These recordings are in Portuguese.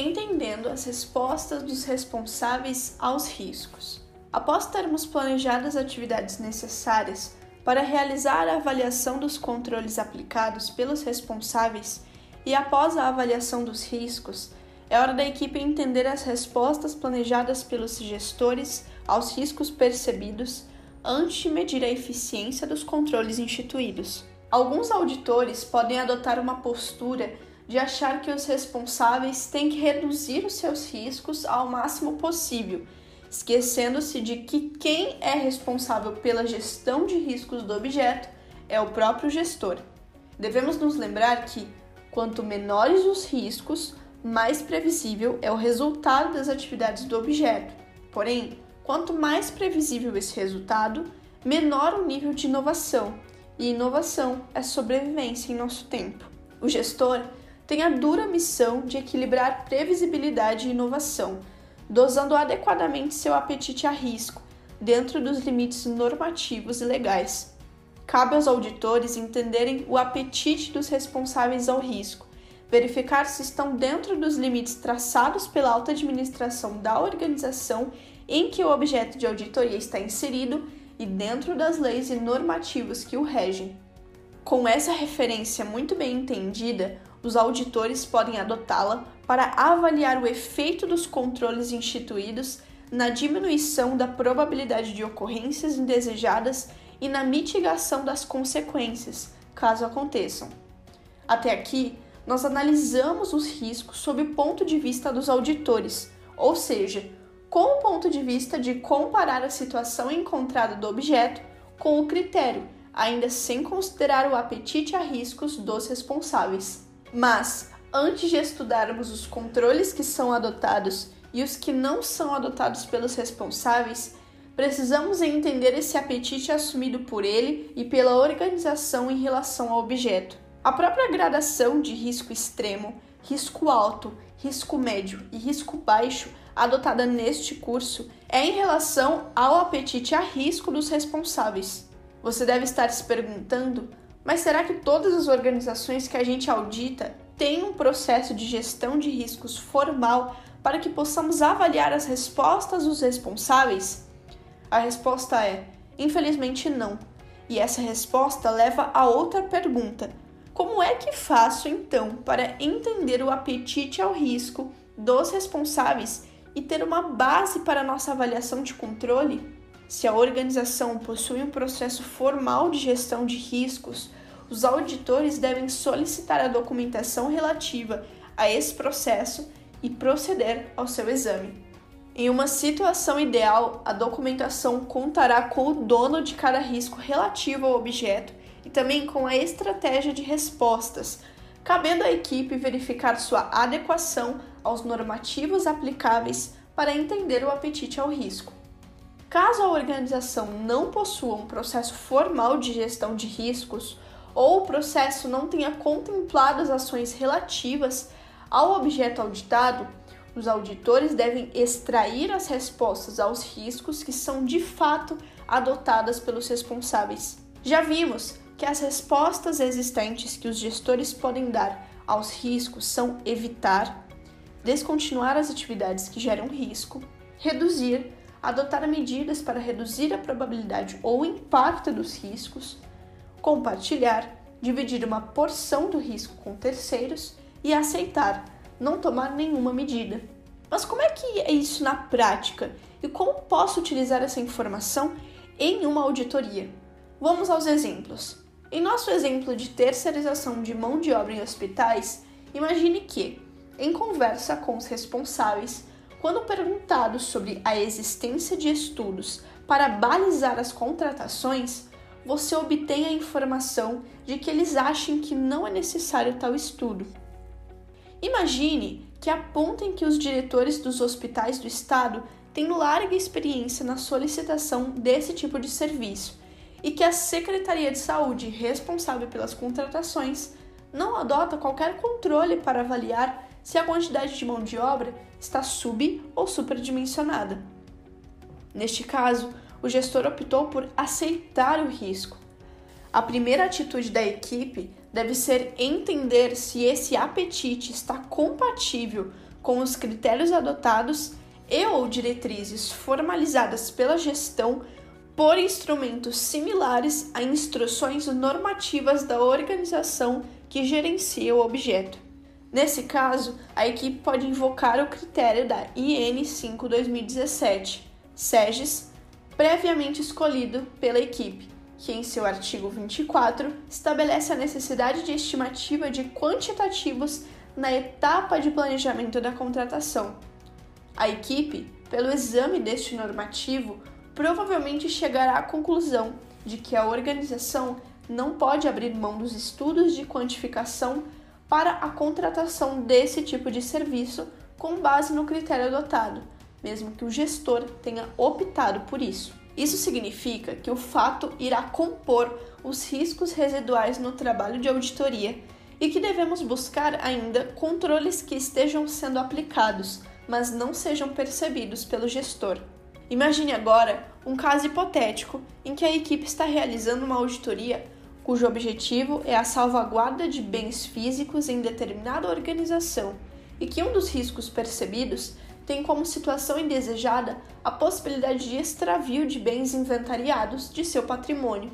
entendendo as respostas dos responsáveis aos riscos. Após termos planejado as atividades necessárias para realizar a avaliação dos controles aplicados pelos responsáveis e após a avaliação dos riscos, é hora da equipe entender as respostas planejadas pelos gestores aos riscos percebidos antes de medir a eficiência dos controles instituídos. Alguns auditores podem adotar uma postura de achar que os responsáveis têm que reduzir os seus riscos ao máximo possível, esquecendo-se de que quem é responsável pela gestão de riscos do objeto é o próprio gestor. Devemos nos lembrar que, quanto menores os riscos, mais previsível é o resultado das atividades do objeto. Porém, quanto mais previsível esse resultado, menor o nível de inovação, e inovação é sobrevivência em nosso tempo. O gestor tem a dura missão de equilibrar previsibilidade e inovação, dosando adequadamente seu apetite a risco, dentro dos limites normativos e legais. Cabe aos auditores entenderem o apetite dos responsáveis ao risco, verificar se estão dentro dos limites traçados pela alta administração da organização em que o objeto de auditoria está inserido e dentro das leis e normativos que o regem. Com essa referência muito bem entendida, os auditores podem adotá-la para avaliar o efeito dos controles instituídos na diminuição da probabilidade de ocorrências indesejadas e na mitigação das consequências, caso aconteçam. Até aqui, nós analisamos os riscos sob o ponto de vista dos auditores, ou seja, com o ponto de vista de comparar a situação encontrada do objeto com o critério, ainda sem considerar o apetite a riscos dos responsáveis. Mas, antes de estudarmos os controles que são adotados e os que não são adotados pelos responsáveis, precisamos entender esse apetite assumido por ele e pela organização em relação ao objeto. A própria gradação de risco extremo, risco alto, risco médio e risco baixo adotada neste curso é em relação ao apetite a risco dos responsáveis. Você deve estar se perguntando mas será que todas as organizações que a gente audita têm um processo de gestão de riscos formal para que possamos avaliar as respostas dos responsáveis? A resposta é: infelizmente não. E essa resposta leva a outra pergunta: como é que faço então para entender o apetite ao risco dos responsáveis e ter uma base para nossa avaliação de controle? Se a organização possui um processo formal de gestão de riscos, os auditores devem solicitar a documentação relativa a esse processo e proceder ao seu exame. Em uma situação ideal, a documentação contará com o dono de cada risco relativo ao objeto e também com a estratégia de respostas, cabendo à equipe verificar sua adequação aos normativos aplicáveis para entender o apetite ao risco. Caso a organização não possua um processo formal de gestão de riscos ou o processo não tenha contemplado as ações relativas ao objeto auditado, os auditores devem extrair as respostas aos riscos que são de fato adotadas pelos responsáveis. Já vimos que as respostas existentes que os gestores podem dar aos riscos são evitar, descontinuar as atividades que geram risco, reduzir adotar medidas para reduzir a probabilidade ou impacto dos riscos, compartilhar, dividir uma porção do risco com terceiros e aceitar, não tomar nenhuma medida. Mas como é que é isso na prática e como posso utilizar essa informação em uma auditoria? Vamos aos exemplos. Em nosso exemplo de terceirização de mão de obra em hospitais, imagine que, em conversa com os responsáveis, quando perguntado sobre a existência de estudos para balizar as contratações, você obtém a informação de que eles acham que não é necessário tal estudo. Imagine que apontem que os diretores dos hospitais do estado têm larga experiência na solicitação desse tipo de serviço e que a Secretaria de Saúde, responsável pelas contratações, não adota qualquer controle para avaliar se a quantidade de mão de obra está sub ou superdimensionada. Neste caso, o gestor optou por aceitar o risco. A primeira atitude da equipe deve ser entender se esse apetite está compatível com os critérios adotados e ou diretrizes formalizadas pela gestão por instrumentos similares a instruções normativas da organização que gerencia o objeto. Nesse caso, a equipe pode invocar o critério da IN 5/2017, SEGES, previamente escolhido pela equipe, que em seu artigo 24 estabelece a necessidade de estimativa de quantitativos na etapa de planejamento da contratação. A equipe, pelo exame deste normativo, provavelmente chegará à conclusão de que a organização não pode abrir mão dos estudos de quantificação para a contratação desse tipo de serviço com base no critério adotado, mesmo que o gestor tenha optado por isso. Isso significa que o fato irá compor os riscos residuais no trabalho de auditoria e que devemos buscar ainda controles que estejam sendo aplicados, mas não sejam percebidos pelo gestor. Imagine agora um caso hipotético em que a equipe está realizando uma auditoria cujo objetivo é a salvaguarda de bens físicos em determinada organização e que um dos riscos percebidos tem como situação indesejada a possibilidade de extravio de bens inventariados de seu patrimônio.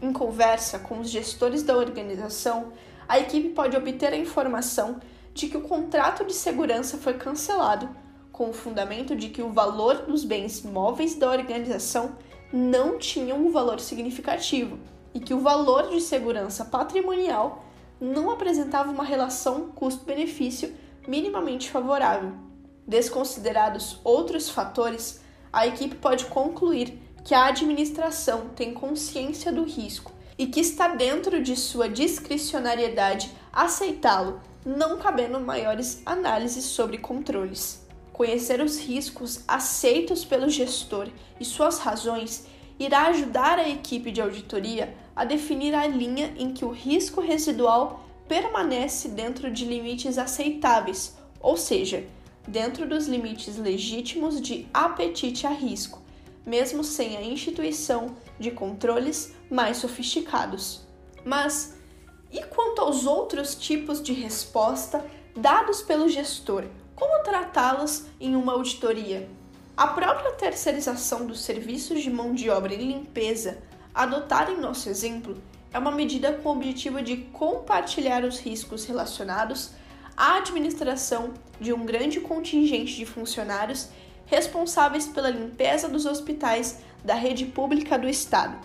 Em conversa com os gestores da organização, a equipe pode obter a informação de que o contrato de segurança foi cancelado, com o fundamento de que o valor dos bens móveis da organização não tinha um valor significativo e que o valor de segurança patrimonial não apresentava uma relação custo-benefício minimamente favorável. Desconsiderados outros fatores, a equipe pode concluir que a administração tem consciência do risco e que está dentro de sua discricionariedade aceitá-lo, não cabendo maiores análises sobre controles. Conhecer os riscos aceitos pelo gestor e suas razões irá ajudar a equipe de auditoria a definir a linha em que o risco residual permanece dentro de limites aceitáveis, ou seja, dentro dos limites legítimos de apetite a risco, mesmo sem a instituição de controles mais sofisticados. Mas e quanto aos outros tipos de resposta dados pelo gestor? Como tratá-los em uma auditoria? A própria terceirização dos serviços de mão de obra e limpeza, adotada em nosso exemplo, é uma medida com o objetivo de compartilhar os riscos relacionados à administração de um grande contingente de funcionários responsáveis pela limpeza dos hospitais da rede pública do Estado.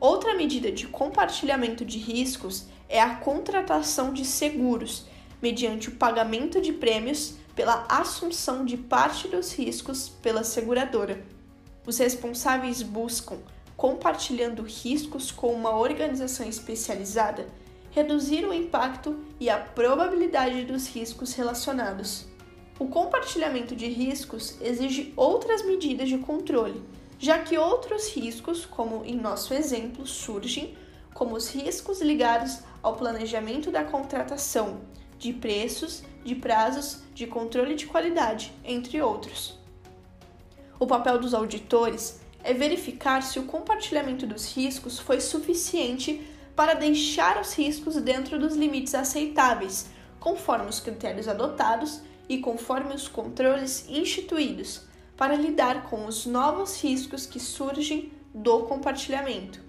Outra medida de compartilhamento de riscos é a contratação de seguros, mediante o pagamento de prêmios pela assunção de parte dos riscos pela seguradora. Os responsáveis buscam, compartilhando riscos com uma organização especializada, reduzir o impacto e a probabilidade dos riscos relacionados. O compartilhamento de riscos exige outras medidas de controle, já que outros riscos, como em nosso exemplo, surgem, como os riscos ligados ao planejamento da contratação, de preços, de prazos, de controle de qualidade, entre outros. O papel dos auditores é verificar se o compartilhamento dos riscos foi suficiente para deixar os riscos dentro dos limites aceitáveis, conforme os critérios adotados e conforme os controles instituídos, para lidar com os novos riscos que surgem do compartilhamento.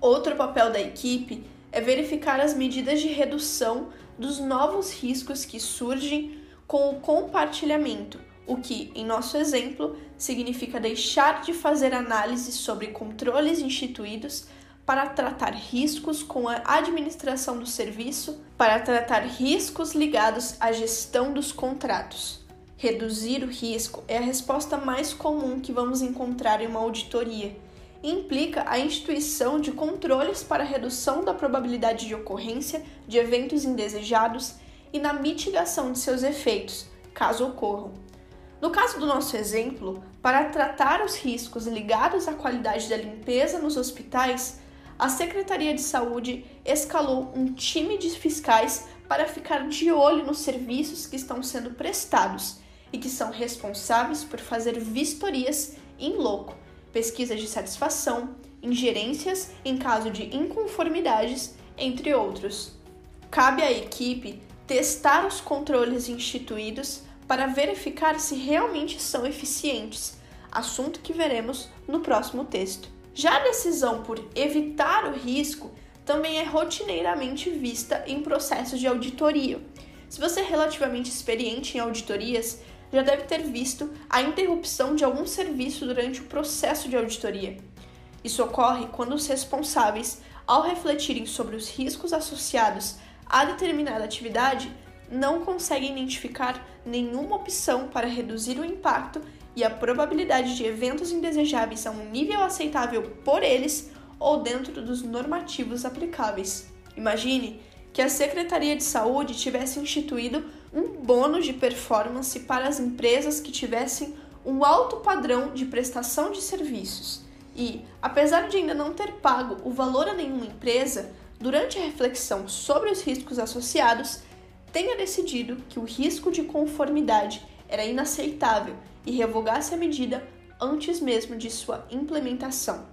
Outro papel da equipe é verificar as medidas de redução dos novos riscos que surgem com o compartilhamento, o que, em nosso exemplo, significa deixar de fazer análise sobre controles instituídos para tratar riscos com a administração do serviço, para tratar riscos ligados à gestão dos contratos. Reduzir o risco é a resposta mais comum que vamos encontrar em uma auditoria implica a instituição de controles para redução da probabilidade de ocorrência de eventos indesejados e na mitigação de seus efeitos, caso ocorram. No caso do nosso exemplo, para tratar os riscos ligados à qualidade da limpeza nos hospitais, a Secretaria de Saúde escalou um time de fiscais para ficar de olho nos serviços que estão sendo prestados e que são responsáveis por fazer vistorias em loco pesquisas de satisfação, ingerências em caso de inconformidades, entre outros. Cabe à equipe testar os controles instituídos para verificar se realmente são eficientes, assunto que veremos no próximo texto. Já a decisão por evitar o risco também é rotineiramente vista em processos de auditoria. Se você é relativamente experiente em auditorias, já deve ter visto a interrupção de algum serviço durante o processo de auditoria. Isso ocorre quando os responsáveis, ao refletirem sobre os riscos associados a determinada atividade, não conseguem identificar nenhuma opção para reduzir o impacto e a probabilidade de eventos indesejáveis a um nível aceitável por eles ou dentro dos normativos aplicáveis. Imagine que a Secretaria de Saúde tivesse instituído um bônus de performance para as empresas que tivessem um alto padrão de prestação de serviços e, apesar de ainda não ter pago o valor a nenhuma empresa, durante a reflexão sobre os riscos associados, tenha decidido que o risco de conformidade era inaceitável e revogasse a medida antes mesmo de sua implementação.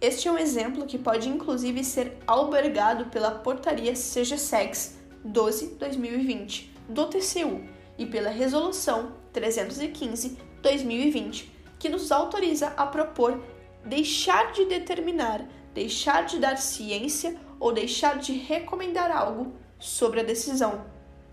Este é um exemplo que pode inclusive ser albergado pela Portaria CGSEX 12-2020 do TCU e pela Resolução 315-2020, que nos autoriza a propor deixar de determinar, deixar de dar ciência ou deixar de recomendar algo sobre a decisão.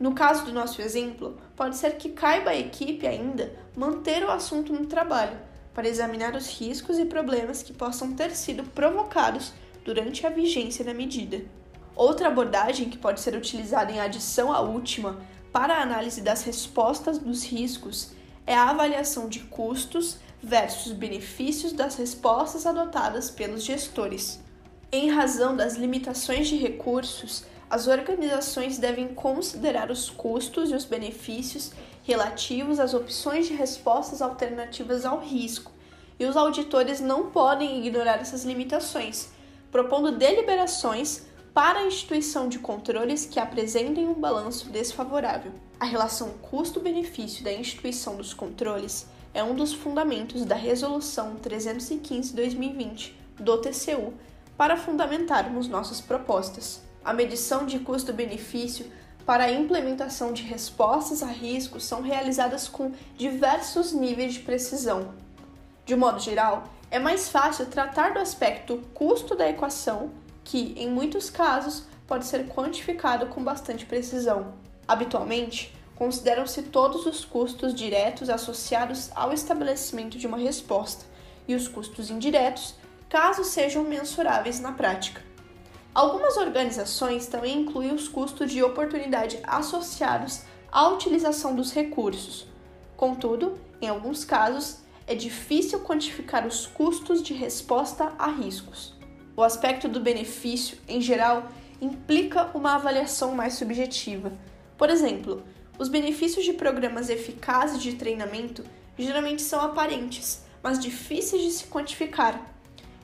No caso do nosso exemplo, pode ser que caiba à equipe ainda manter o assunto no trabalho para examinar os riscos e problemas que possam ter sido provocados durante a vigência da medida. Outra abordagem que pode ser utilizada em adição à última para a análise das respostas dos riscos é a avaliação de custos versus benefícios das respostas adotadas pelos gestores. Em razão das limitações de recursos, as organizações devem considerar os custos e os benefícios relativos às opções de respostas alternativas ao risco, e os auditores não podem ignorar essas limitações, propondo deliberações para a instituição de controles que apresentem um balanço desfavorável. A relação custo-benefício da instituição dos controles é um dos fundamentos da Resolução 315-2020 do TCU para fundamentarmos nossas propostas. A medição de custo-benefício para a implementação de respostas a riscos são realizadas com diversos níveis de precisão. De modo geral, é mais fácil tratar do aspecto custo da equação, que, em muitos casos, pode ser quantificado com bastante precisão. Habitualmente, consideram-se todos os custos diretos associados ao estabelecimento de uma resposta e os custos indiretos, caso sejam mensuráveis na prática. Algumas organizações também incluem os custos de oportunidade associados à utilização dos recursos. Contudo, em alguns casos, é difícil quantificar os custos de resposta a riscos. O aspecto do benefício, em geral, implica uma avaliação mais subjetiva. Por exemplo, os benefícios de programas eficazes de treinamento geralmente são aparentes, mas difíceis de se quantificar.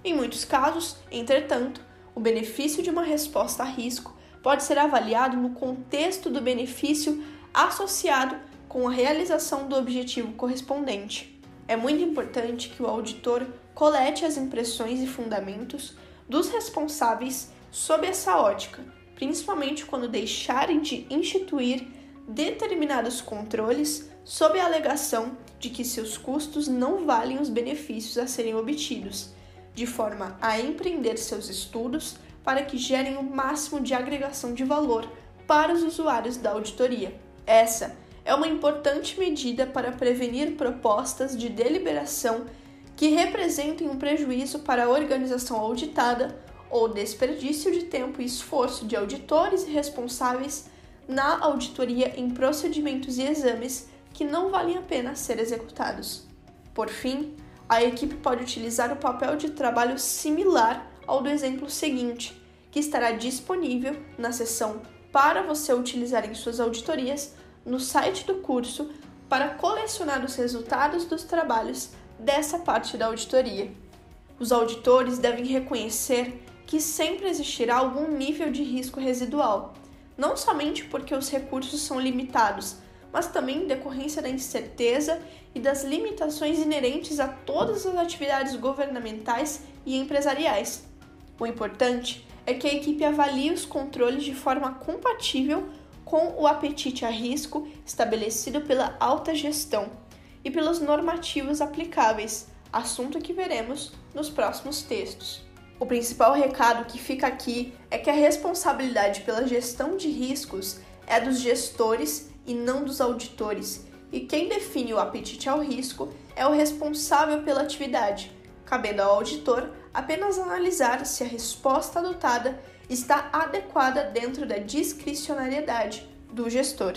Em muitos casos, entretanto, o benefício de uma resposta a risco pode ser avaliado no contexto do benefício associado com a realização do objetivo correspondente. É muito importante que o auditor colete as impressões e fundamentos dos responsáveis sob essa ótica, principalmente quando deixarem de instituir determinados controles sob a alegação de que seus custos não valem os benefícios a serem obtidos, de forma a empreender seus estudos para que gerem o máximo de agregação de valor para os usuários da auditoria. Essa é uma importante medida para prevenir propostas de deliberação que representem um prejuízo para a organização auditada ou desperdício de tempo e esforço de auditores e responsáveis na auditoria em procedimentos e exames que não valem a pena ser executados. Por fim, a equipe pode utilizar o papel de trabalho similar ao do exemplo seguinte, que estará disponível na seção para você utilizar em suas auditorias no site do curso para colecionar os resultados dos trabalhos dessa parte da auditoria. Os auditores devem reconhecer que sempre existirá algum nível de risco residual não somente porque os recursos são limitados, mas também em decorrência da incerteza e das limitações inerentes a todas as atividades governamentais e empresariais. O importante é que a equipe avalie os controles de forma compatível com o apetite a risco estabelecido pela alta gestão e pelos normativos aplicáveis, assunto que veremos nos próximos textos. O principal recado que fica aqui é que a responsabilidade pela gestão de riscos é dos gestores e não dos auditores, e quem define o apetite ao risco é o responsável pela atividade, cabendo ao auditor apenas analisar se a resposta adotada está adequada dentro da discricionariedade do gestor.